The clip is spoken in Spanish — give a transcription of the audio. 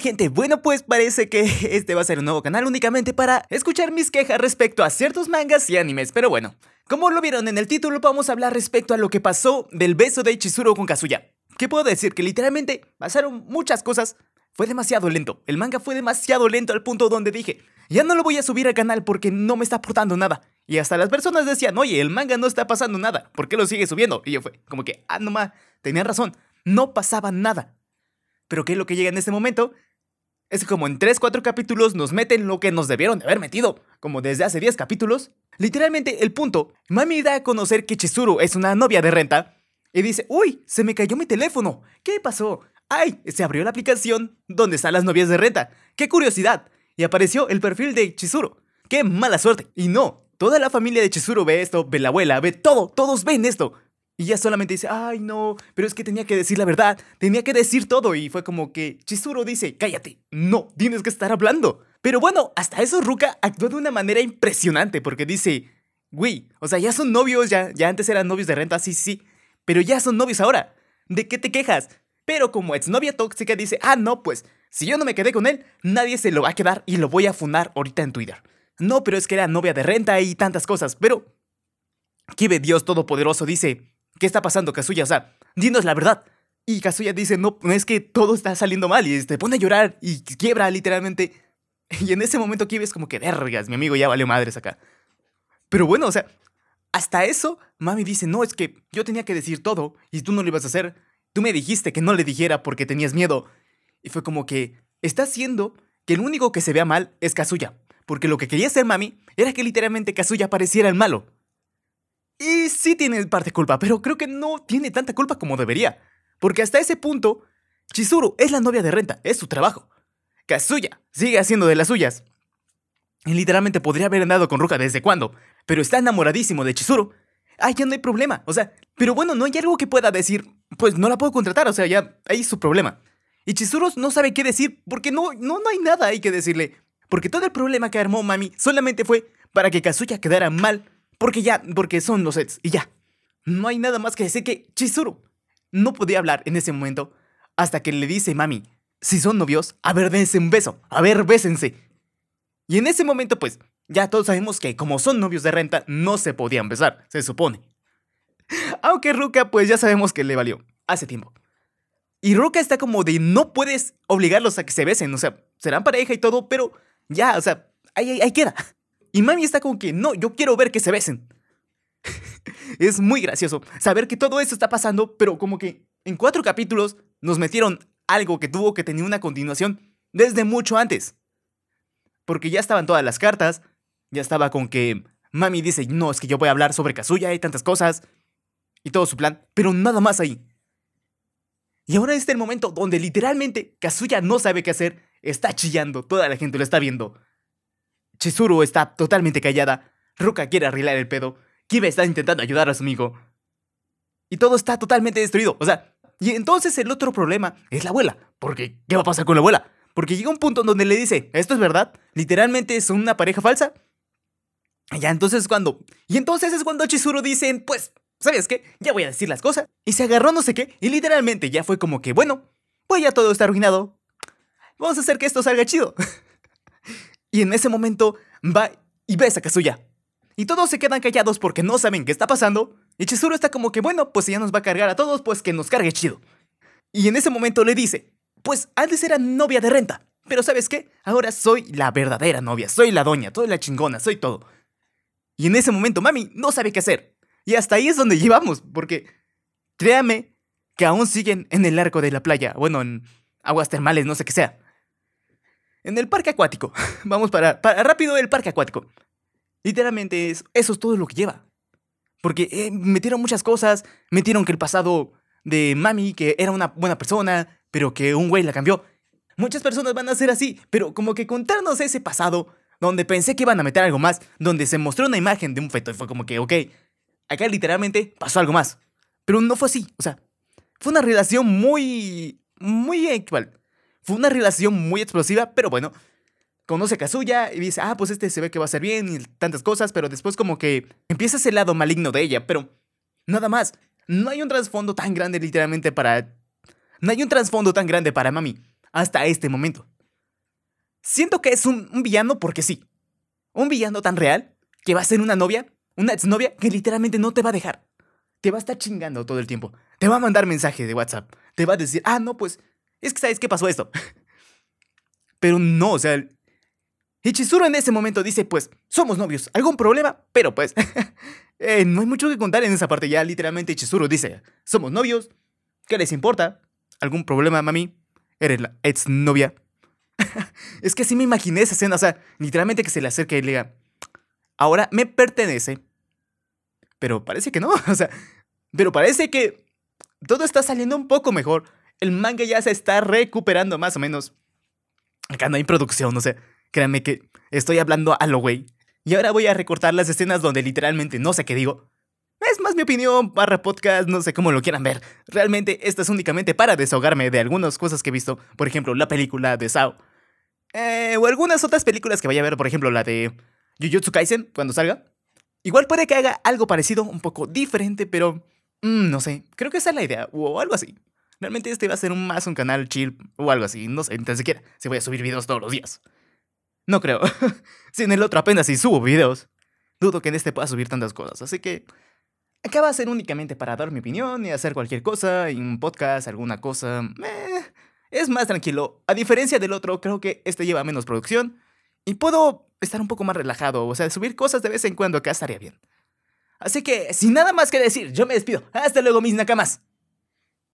gente? Bueno pues parece que este va a ser un nuevo canal únicamente para escuchar mis quejas respecto a ciertos mangas y animes, pero bueno, como lo vieron en el título vamos a hablar respecto a lo que pasó del beso de Chizuru con Kazuya. ¿Qué puedo decir? Que literalmente pasaron muchas cosas, fue demasiado lento, el manga fue demasiado lento al punto donde dije, ya no lo voy a subir al canal porque no me está aportando nada. Y hasta las personas decían, oye, el manga no está pasando nada, ¿por qué lo sigue subiendo? Y yo fue como que, ah, no más, tenían razón, no pasaba nada. Pero ¿qué es lo que llega en este momento? Es como en 3-4 capítulos nos meten lo que nos debieron de haber metido, como desde hace 10 capítulos. Literalmente el punto, Mami da a conocer que Chizuru es una novia de renta y dice, uy, se me cayó mi teléfono, ¿qué pasó? ¡Ay! Se abrió la aplicación donde están las novias de renta. ¡Qué curiosidad! Y apareció el perfil de Chizuru. ¡Qué mala suerte! Y no, toda la familia de Chizuru ve esto, ve la abuela, ve todo, todos ven esto. Y ella solamente dice, ay no, pero es que tenía que decir la verdad, tenía que decir todo. Y fue como que Chizuru dice, cállate, no, tienes que estar hablando. Pero bueno, hasta eso Ruka actuó de una manera impresionante porque dice, güey, o sea, ya son novios, ya, ya antes eran novios de renta, sí, sí, pero ya son novios ahora. ¿De qué te quejas? Pero como exnovia tóxica dice, ah, no, pues, si yo no me quedé con él, nadie se lo va a quedar y lo voy a funar ahorita en Twitter. No, pero es que era novia de renta y tantas cosas, pero... Kibe Dios Todopoderoso dice, ¿qué está pasando, Kazuya? O sea, dinos la verdad. Y Kazuya dice, no, es que todo está saliendo mal y se pone a llorar y quiebra literalmente. Y en ese momento Kibe es como que, vergas, mi amigo ya valió madres acá. Pero bueno, o sea, hasta eso, mami dice, no, es que yo tenía que decir todo y tú no lo ibas a hacer. Tú me dijiste que no le dijera porque tenías miedo. Y fue como que, está haciendo que el único que se vea mal es Kazuya. Porque lo que quería hacer mami era que literalmente Kazuya pareciera el malo. Sí tiene parte culpa, pero creo que no tiene tanta culpa como debería. Porque hasta ese punto, Chizuru es la novia de renta, es su trabajo. Kazuya sigue haciendo de las suyas. Y literalmente podría haber andado con Ruka desde cuando, pero está enamoradísimo de Chizuru. Ah, ya no hay problema, o sea, pero bueno, no hay algo que pueda decir, pues no la puedo contratar, o sea, ya ahí su problema. Y Chizuru no sabe qué decir porque no, no, no hay nada ahí que decirle. Porque todo el problema que armó Mami solamente fue para que Kazuya quedara mal porque ya, porque son los sets y ya. No hay nada más que decir que Chizuru no podía hablar en ese momento hasta que le dice mami, si son novios, a ver, dense un beso, a ver, bésense. Y en ese momento, pues, ya todos sabemos que como son novios de renta, no se podían besar, se supone. Aunque Ruka, pues ya sabemos que le valió, hace tiempo. Y Ruka está como de no puedes obligarlos a que se besen, o sea, serán pareja y todo, pero ya, o sea, ahí, ahí queda. Y Mami está como que, no, yo quiero ver que se besen. es muy gracioso saber que todo esto está pasando, pero como que en cuatro capítulos nos metieron algo que tuvo que tener una continuación desde mucho antes. Porque ya estaban todas las cartas, ya estaba con que Mami dice, no, es que yo voy a hablar sobre Kazuya y tantas cosas, y todo su plan, pero nada más ahí. Y ahora está el momento donde literalmente Kazuya no sabe qué hacer, está chillando, toda la gente lo está viendo. Chizuru está totalmente callada. Ruka quiere arreglar el pedo. Kiba está intentando ayudar a su amigo. Y todo está totalmente destruido. O sea, y entonces el otro problema es la abuela. Porque, ¿qué va a pasar con la abuela? Porque llega un punto donde le dice, ¿esto es verdad? ¿Literalmente es una pareja falsa? Y ya entonces cuando... Y entonces es cuando Chizuru dice, pues, ¿sabes qué? Ya voy a decir las cosas. Y se agarró no sé qué. Y literalmente ya fue como que, bueno, pues ya todo está arruinado. Vamos a hacer que esto salga chido. Y en ese momento va y besa a Kazuya. Y todos se quedan callados porque no saben qué está pasando. Y Chizuru está como que, bueno, pues si ya nos va a cargar a todos, pues que nos cargue chido. Y en ese momento le dice, pues antes era novia de renta. Pero ¿sabes qué? Ahora soy la verdadera novia, soy la doña, soy la chingona, soy todo. Y en ese momento mami no sabe qué hacer. Y hasta ahí es donde llevamos, porque créame que aún siguen en el arco de la playa, bueno, en aguas termales, no sé qué sea en el parque acuático. Vamos para, para rápido el parque acuático. Literalmente es, eso es todo lo que lleva. Porque eh, metieron muchas cosas, metieron que el pasado de Mami, que era una buena persona, pero que un güey la cambió. Muchas personas van a ser así, pero como que contarnos ese pasado, donde pensé que iban a meter algo más, donde se mostró una imagen de un feto y fue como que, ok, acá literalmente pasó algo más. Pero no fue así, o sea, fue una relación muy, muy actual. Fue una relación muy explosiva, pero bueno, conoce a Kazuya y dice, ah, pues este se ve que va a ser bien y tantas cosas, pero después como que empieza ese lado maligno de ella, pero nada más. No hay un trasfondo tan grande literalmente para... No hay un trasfondo tan grande para Mami. hasta este momento. Siento que es un, un villano porque sí. Un villano tan real que va a ser una novia, una exnovia que literalmente no te va a dejar. Te va a estar chingando todo el tiempo. Te va a mandar mensaje de WhatsApp. Te va a decir, ah, no, pues, es que sabes qué pasó esto. Pero no, o sea, Ichizuru en ese momento dice, pues, somos novios, ¿algún problema? Pero pues, eh, no hay mucho que contar en esa parte, ya literalmente Ichizuru dice, somos novios, ¿qué les importa? ¿Algún problema, mami? Eres la exnovia. es que así me imaginé esa escena, o sea, literalmente que se le acerque y le diga, ahora me pertenece. Pero parece que no, o sea, pero parece que todo está saliendo un poco mejor. El manga ya se está recuperando más o menos. Acá no hay producción, no sé. Créanme que estoy hablando a lo güey. Y ahora voy a recortar las escenas donde literalmente no sé qué digo. Es más mi opinión, barra podcast, no sé cómo lo quieran ver. Realmente esto es únicamente para desahogarme de algunas cosas que he visto. Por ejemplo, la película de Sao. Eh, o algunas otras películas que vaya a ver, por ejemplo, la de Jujutsu Kaisen, cuando salga. Igual puede que haga algo parecido, un poco diferente, pero... Mmm, no sé, creo que esa es la idea, o algo así. Realmente este va a ser un, más un canal chill o algo así, no sé, ni siquiera si voy a subir videos todos los días. No creo. si en el otro apenas si subo videos, dudo que en este pueda subir tantas cosas, así que acá va a ser únicamente para dar mi opinión y hacer cualquier cosa, y un podcast, alguna cosa. Es más tranquilo. A diferencia del otro, creo que este lleva menos producción y puedo estar un poco más relajado, o sea, subir cosas de vez en cuando acá estaría bien. Así que, sin nada más que decir, yo me despido. Hasta luego, mis nakamas.